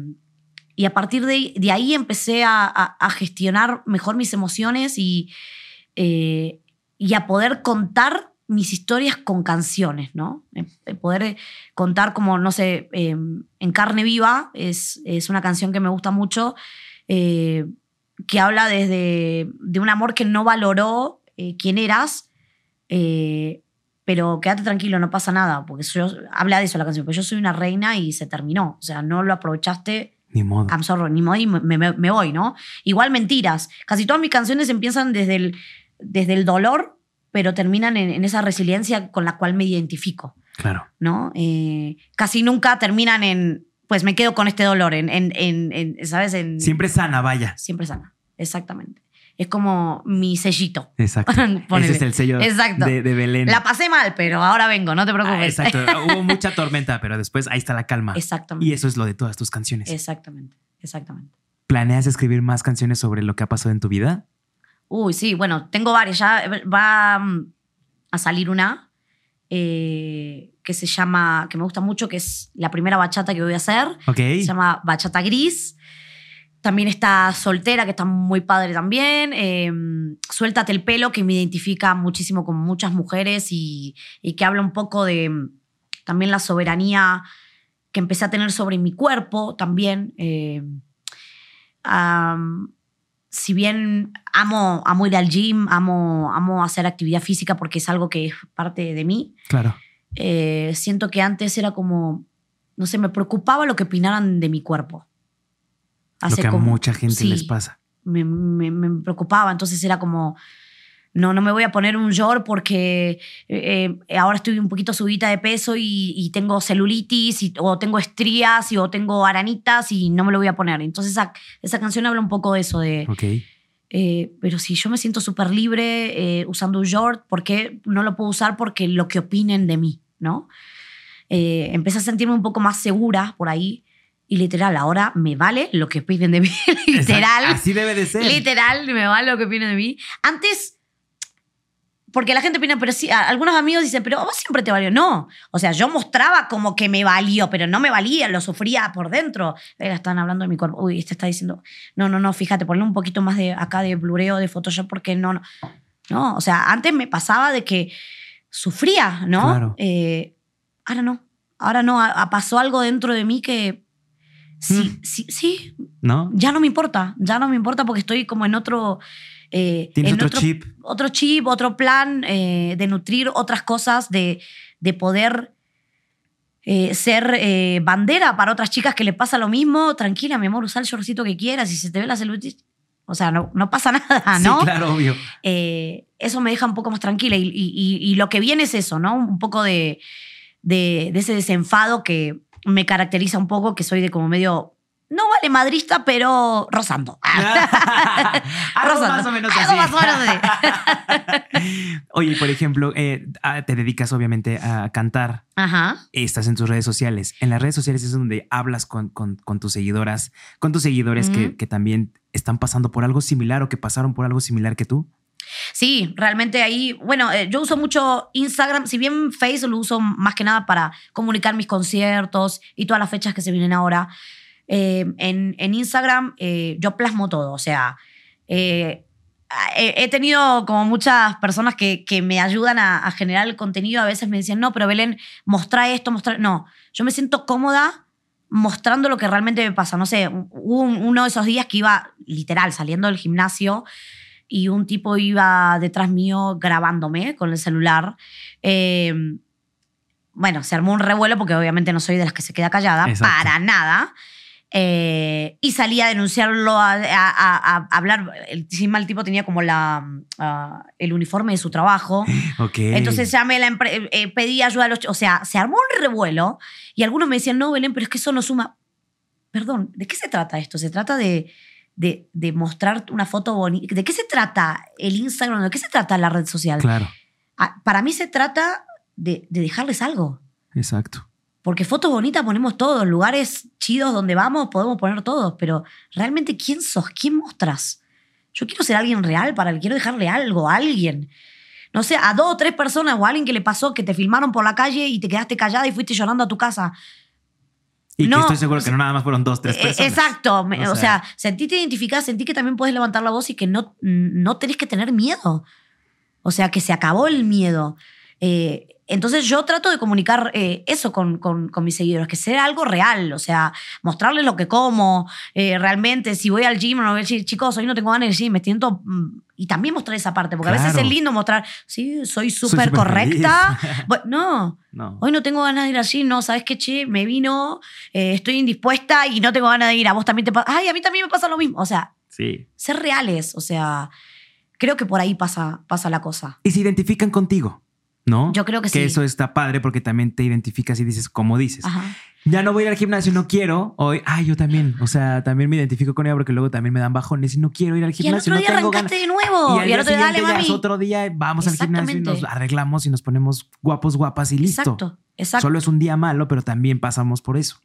y a partir de, de ahí empecé a, gestionar mejor mis emociones y, eh, y a poder contar mis historias con canciones, ¿no? Eh, eh, Poder contar como, no sé, eh, en carne viva es, es una canción que me gusta mucho, que habla desde de un amor que no valoró quién eras, pero quédate tranquilo, no pasa nada, porque yo, habla de eso la canción, pero yo soy una reina y se terminó, o sea, no lo aprovechaste Ni modo. I'm sorry, ni modo y me, me- me voy, ¿no? Igual mentiras. Casi todas mis canciones empiezan desde el, desde el dolor, pero terminan en, en esa resiliencia con la cual me identifico, Claro. ¿no? Eh, casi nunca terminan en, pues me quedo con este dolor, en, en, ¿sabes? En, Siempre sana, vaya. Siempre sana, exactamente. Es como mi sellito. Exacto. Ese es el sello Exacto. de, de Belén. La pasé mal, pero ahora vengo, no te Ah, preocupes. exacto. Hubo mucha tormenta, pero después ahí está la calma. Exactamente. Y eso es lo de todas tus canciones. Exactamente, exactamente. ¿Planeas escribir más canciones sobre lo que ha pasado en tu vida? Uy, sí, bueno, tengo varias. Ya va mm, a salir una eh, que se llama, que me gusta mucho, que es la primera bachata que voy a hacer. Ok. Se llama Bachata Gris. También está Soltera, que está muy padre también. Eh, Suéltate el pelo, que me identifica muchísimo con muchas mujeres y, y que habla un poco de mm, también la soberanía que empecé a tener sobre mi cuerpo también. Eh, am, si bien amo, amo ir al gym, amo, amo hacer actividad física porque es algo que es parte de mí, Claro. eh, siento que antes era como, no sé, me preocupaba lo que opinaran de mi cuerpo. Lo que a mucha gente sí, les pasa. Me, me- me preocupaba, entonces era como, no, no me voy a poner un short porque eh, eh, ahora estoy un poquito subida de peso y, y tengo celulitis y- o tengo estrías y, o tengo aranitas y no me lo voy a poner. Entonces esa, esa canción habla un poco de eso, de, eh, pero si yo me siento súper libre eh, usando un short, ¿por qué no lo puedo usar? Porque lo que opinen de mí, ¿no? Eh, empecé a sentirme un poco más segura por ahí y literal, ahora me vale lo que opinen de mí, literal. Exacto. Así debe de ser. Literal, me vale lo que opinen de mí. Antes, porque la gente opina, pero sí, algunos amigos dicen, pero vos siempre te valió. No, o sea, yo mostraba como que me valió, pero no me valía, lo sufría por dentro. Venga, están hablando de mi cuerpo. Uy, este está diciendo, no, no, no, fíjate, ponle un poquito más de acá de blureo, de Photoshop, porque no, no. No, o sea, antes me pasaba de que sufría, ¿no? Claro. Eh, ahora no, ahora no, a- a- pasó algo dentro de mí que... Sí, Mm. sí, sí, ¿No? ya no me importa, ya no me importa porque estoy como en otro... eh, Tienes en otro chip. Otro chip, otro plan eh, de nutrir otras cosas, de, de poder eh, ser bandera para otras chicas que le pasa lo mismo. Tranquila, mi amor, usa el shortcito que quieras y si se te ve la celulitis... O sea, no, no pasa nada, ¿no? Sí, claro, obvio. eso me deja un poco más tranquila. Y, y- y- y lo que viene es eso, ¿no? Un poco de, de, de ese desenfado que me caracteriza un poco, que soy de como medio, no vale madrista, pero rozando. Algo Rozando. más o menos Algo así. más o menos Oye, por ejemplo, eh, ah, te dedicas obviamente a cantar. Ajá. Estás en tus redes sociales. En las redes sociales es donde hablas con, con- con tus seguidoras, con tus seguidores que, que también están pasando por algo similar o que pasaron por algo similar que tú. Sí, realmente ahí, bueno, eh, yo uso mucho Instagram, si bien Facebook lo uso más que nada para comunicar mis conciertos y todas las fechas que se vienen ahora. eh, en, en Instagram eh, yo plasmo todo, o sea, he, tenido como muchas personas que, que me ayudan a, generar el contenido, a veces me decían, no, pero Belén, mostra esto, mostra... No, yo me siento cómoda mostrando lo que realmente me pasa. No sé, un- uno de esos días que iba literal saliendo del gimnasio y un tipo iba detrás mío grabándome con el celular. Eh, bueno, se armó un revuelo porque obviamente no soy de las que se queda callada, Exacto. para nada. Eh, y salí a denunciarlo, a, a- a- a hablar. Encima el tipo tenía como la, ah, el uniforme de su trabajo. Entonces llamé a la eh, pedí ayuda a los... O sea, se armó un revuelo y algunos me decían, no, Belén, pero es que eso no suma... Perdón, ¿de qué se trata esto? ¿Se trata de, de, de mostrar una foto bonita? ¿De qué se trata el Instagram? ¿De qué se trata la red social? Claro, Ah, Para mí se trata de, de dejarles algo. exacto. Porque fotos bonitas ponemos todos, lugares chidos donde vamos podemos poner todos, pero realmente ¿quién sos? ¿Quién mostrás? Yo quiero ser alguien real para quiero dejarle algo a alguien. No sé, a dos o tres personas o a alguien que le pasó que te filmaron por la calle y te quedaste callada y fuiste llorando a tu casa. Y No, que estoy seguro que no nada más fueron dos, tres Eh, personas. Exacto. O O, sea- sea, sentí te identificás, sentí que también puedes levantar la voz y que no, no tenés que tener miedo. O sea, que se acabó el miedo. Eh, entonces yo trato de comunicar eh, eso con, con- con mis seguidores, que sea algo real, o sea, mostrarles lo que como, eh, realmente, si voy al gym, no voy a decir, chicos, hoy no tengo ganas de al gym, me siento... mm", Y también mostrar esa parte, porque a veces es lindo mostrar, sí, soy súper correcta. Bueno, no, No. Hoy no tengo ganas de ir allí, no, ¿sabes qué, che? Me vino, eh, estoy indispuesta y no tengo ganas de ir. A vos también te pasa. Ay, a mí también me pasa lo mismo. O sea, Sí. ser reales, o sea, creo que por ahí pasa, pasa la cosa. Y se identifican contigo, ¿no? Yo creo que sí. Que eso está padre porque también te identificas y dices, como dices, Ajá. ya no voy a ir al gimnasio, no quiero. Hoy, ay, yo también. O sea, también me identifico con ella porque luego también me dan bajones y no quiero ir al Y al gimnasio, otro no día tengo ganas. arrancaste de nuevo. al Y, al otro día, dale, ya mami. otro día, vamos al gimnasio y nos arreglamos y nos ponemos guapos, guapas y listo. Exacto, exacto. Solo es un día malo, pero también pasamos por eso.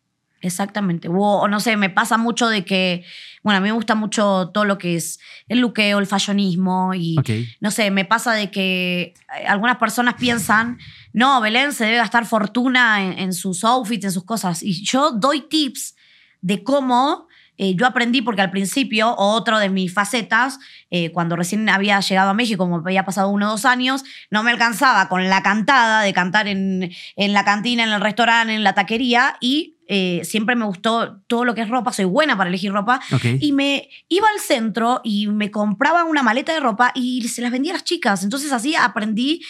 Exactamente. O, no sé, me pasa mucho de que, bueno, a mí me gusta mucho todo lo que es el luqueo, el fashionismo y, Ok. no sé, me pasa de que eh, algunas personas piensan, no, Belén se debe gastar fortuna en, en sus outfits, en sus cosas. Y yo doy tips de cómo eh, yo aprendí, porque al principio, otro de mis facetas, eh, cuando recién había llegado a México, como había pasado uno o dos años, no me alcanzaba con la cantada de cantar en, en la cantina, en el restaurante, en la taquería y eh, siempre me gustó todo lo que es ropa, soy buena para elegir ropa y me iba al centro y me compraba una maleta de ropa y se las vendía a las chicas. Entonces así aprendí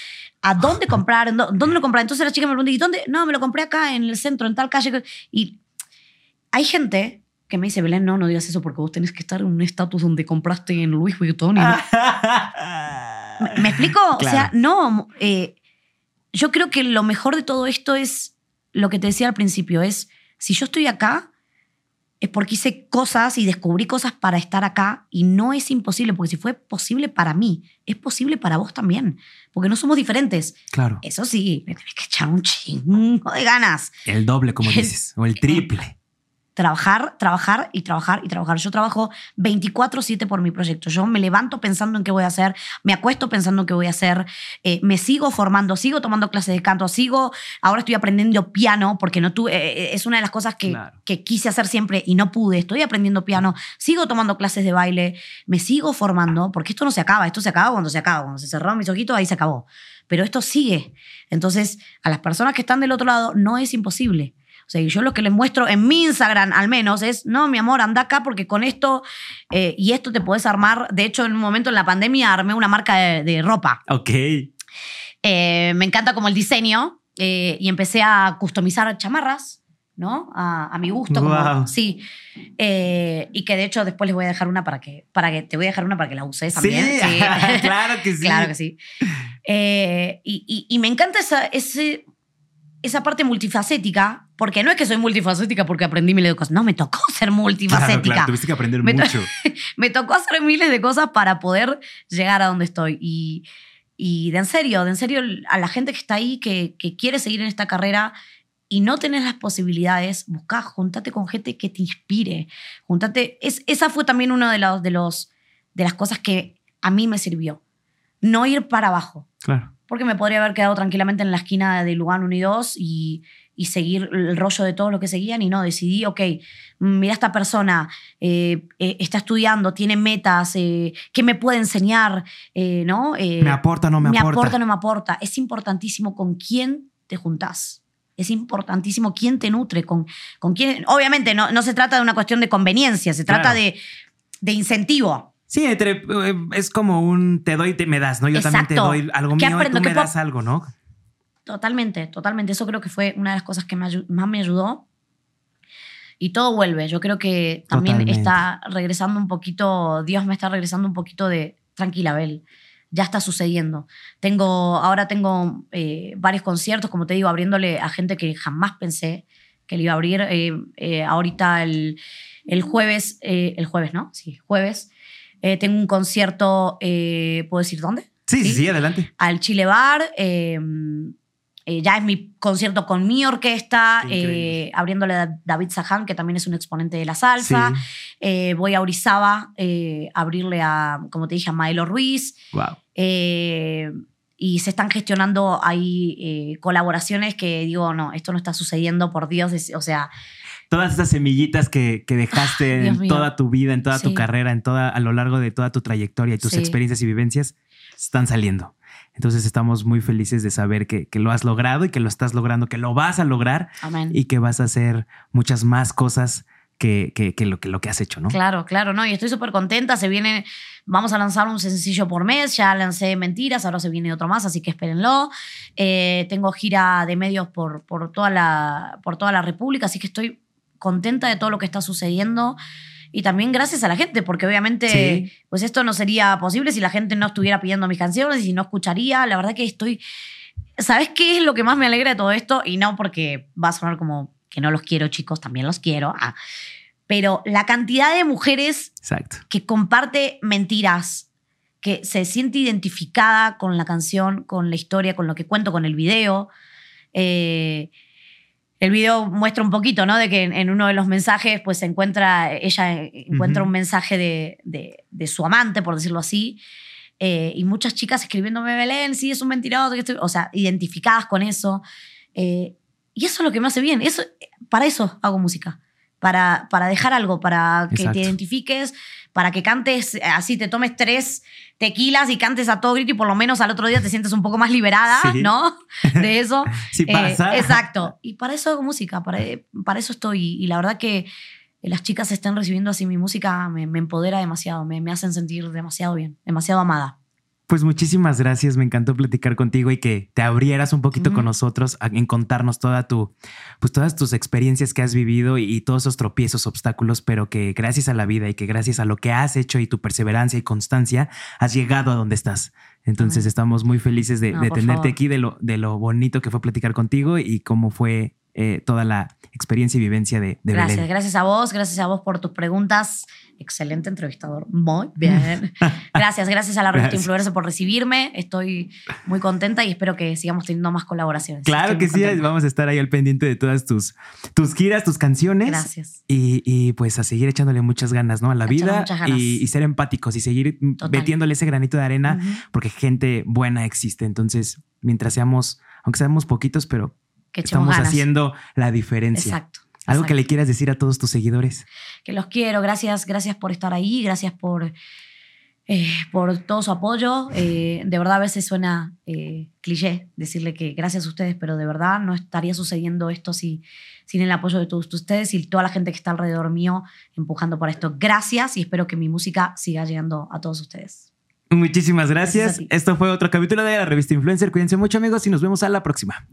a dónde comprar, dónde lo comprar. Entonces la chica me preguntó, ¿y dónde? No, me lo compré acá en el centro, en tal calle. Y hay gente que me dice, Belén, no, no digas eso porque vos tenés que estar en un estatus donde compraste en Louis Vuitton. y no". ¿Me, me explico? O sea, no. eh, yo creo que lo mejor de todo esto es lo que te decía al principio, es si yo estoy acá, es porque hice cosas y descubrí cosas para estar acá y no es imposible, porque si fue posible para mí, es posible para vos también, porque no somos diferentes. Claro. Eso sí, le tenés que echar un chingo de ganas. El doble, como El- dices, o el triple. Trabajar, trabajar y trabajar y trabajar. Yo trabajo 24/7 por mi proyecto. Yo me levanto pensando en qué voy a hacer, me acuesto pensando en qué voy a hacer, eh, me sigo formando, sigo tomando clases de canto, sigo, ahora estoy aprendiendo piano porque no tuve, eh, es una de las cosas que, Claro. que quise hacer siempre y no pude. Estoy aprendiendo piano, sigo tomando clases de baile, me sigo formando porque esto no se acaba, esto se acaba cuando se acaba, cuando se cerraron mis ojitos ahí se acabó. Pero esto sigue. Entonces, a las personas que están del otro lado no es imposible. O sea, yo lo que les muestro en mi Instagram al menos es, no, mi amor, anda acá porque con esto eh, y esto te puedes armar. De hecho, en un momento en la pandemia armé una marca de, de ropa. Ok. Eh, me encanta como el diseño eh, y empecé a customizar chamarras, ¿no? A, a mi gusto. como- sí. Eh, y que de hecho después les voy a dejar una para que, para que, te voy a dejar una para que la uses Sí, también. claro que sí. Claro que sí. Eh, y, y- y me encanta esa, ese, esa parte multifacética, porque no es que soy multifacética porque aprendí miles de cosas. No, me tocó ser Claro, multifacética. claro, tuviste que aprender Me mucho. Me tocó hacer miles de cosas para poder llegar a donde estoy. Y, y de en serio, de en serio, a la gente que está ahí, que, que quiere seguir en esta carrera y no tenés las posibilidades, buscá, juntate con gente que te inspire. Juntate. Es, esa fue también una de, los, de, los, de las cosas que a mí me sirvió. No ir para abajo Claro. Porque me podría haber quedado tranquilamente en la esquina de Lugano 1 y 2 y, y seguir el rollo de todos los que seguían y no, decidí, ok, mira esta persona, eh, eh, está estudiando, tiene metas, eh, ¿qué me puede enseñar? Eh, ¿no? Eh, ¿Me aporta o no me, me aporta? aporta o no me aporta. Es importantísimo con quién te juntás. Es importantísimo quién te nutre, con, con quién. Obviamente, no, no se trata de una cuestión de conveniencia, se trata Claro. de, de incentivo. Sí, entre, eh, es como un te doy y te me das, ¿no? Yo también te Exacto. doy algo ¿Qué mío y tú ¿Qué me das algo, ¿no? Totalmente, totalmente. Eso creo que fue una de las cosas que me más me ayudó. Y todo vuelve. Yo creo que también Totalmente. está regresando un poquito, Dios me está regresando un poquito de, tranquila, Bel, ya está sucediendo. Tengo, ahora tengo eh, varios conciertos, como te digo, abriéndole a gente que jamás pensé que le iba a abrir. Eh, eh, ahorita el, el jueves, eh, el jueves, ¿no? Sí, jueves. Eh, tengo un concierto, eh, ¿puedo decir dónde? Sí, sí, sí, adelante. al Chile Bar. eh, eh, ya es mi concierto con mi orquesta, eh, abriéndole a David Sajan, que también es un exponente de la salsa. Sí. Voy a Orizaba a abrirle a, como te dije, a Maelo Ruiz. Wow. Y se están gestionando ahí colaboraciones que digo, no, esto no está sucediendo, por Dios. es- o sea, Todas esas semillitas que, que dejaste Ah, en toda tu vida, en toda tu Sí. carrera, en toda, a lo largo de toda tu trayectoria y tus Sí. experiencias y vivencias, están saliendo. Entonces estamos muy felices de saber que, que lo has logrado y que lo estás logrando, que lo vas a lograr amén. y que vas a hacer muchas más cosas que, que- que lo, que lo que has hecho, ¿no? Claro, claro, no, y estoy súper contenta. Se viene, vamos a lanzar un sencillo por mes. Ya lancé Mentiras, ahora se viene otro más, así que espérenlo. Eh, tengo gira de medios por, por, toda la, por toda la República, así que estoy contenta de todo lo que está sucediendo. Y también gracias a la gente, porque obviamente Sí. pues esto no sería posible si la gente no estuviera pidiendo mis canciones y si no escucharía. La verdad que estoy... ¿Sabes qué es lo que más me alegra de todo esto? Y no porque va a sonar como que no los quiero, chicos, también los quiero. Ah. Pero la cantidad de mujeres Exacto. que comparte mentiras, que se siente identificada con la canción, con la historia, con lo que cuento, con el video. Eh, el video muestra un poquito, ¿no? De que en, en uno de los mensajes, pues se encuentra, ella encuentra Ujú. un mensaje de, de- de su amante, por decirlo así. Eh, y muchas chicas escribiéndome, Belén, sí, es un mentiroso. que estoy-". O sea, identificadas con eso. Eh, y eso es lo que me hace bien. Eso, para eso hago música. Para, para dejar algo, para que Exacto. te identifiques, para que cantes así, te tomes tres tequilas y cantes a todo grito y por lo menos al otro día te sientes un poco más liberada, Sí. ¿no? De eso. Sí Eh, exacto. Y para eso hago música, para, para eso estoy. Y la verdad que las chicas estén recibiendo así mi música me, me empodera demasiado, me, me hacen sentir demasiado bien, demasiado amada. Pues muchísimas gracias, me encantó platicar contigo y que te abrieras un poquito con nosotros en contarnos toda tu, pues todas tus experiencias que has vivido y, y todos esos tropiezos, obstáculos, pero que gracias a la vida y que gracias a lo que has hecho y tu perseverancia y constancia has llegado a donde estás. Entonces estamos muy felices de, No, de por tenerte favor. aquí, de lo, de lo bonito que fue platicar contigo y cómo fue eh, toda la experiencia y vivencia de, de gracias, Belén. gracias a vos, gracias a vos por tus preguntas. Excelente entrevistador. Muy bien. Gracias, gracias a la revista. Influencer por recibirme. Estoy muy contenta y espero que sigamos teniendo más colaboraciones. Claro Estoy que sí, contenta. vamos a estar ahí al pendiente de todas tus, tus giras, tus canciones. Gracias. Y, y, pues a seguir echándole muchas ganas, ¿no? A la Echarle vida y, y ser empáticos y seguir Total. metiéndole ese granito de arena porque gente buena existe. Entonces, mientras seamos, aunque seamos poquitos, pero Que estamos ganas. haciendo la diferencia. Exacto. Algo que le quieras decir a todos tus seguidores. que los quiero. Gracias, gracias por estar ahí, gracias por, eh, por todo su apoyo. Eh, de verdad, a veces suena eh, cliché decirle que gracias a ustedes, pero de verdad no estaría sucediendo esto si, sin el apoyo de todos ustedes y toda la gente que está alrededor mío empujando por esto. Gracias y espero que mi música siga llegando a todos ustedes. Muchísimas Gracias gracias. Esto fue otro capítulo de la revista Influencer. Cuídense mucho, amigos, y nos vemos a la próxima.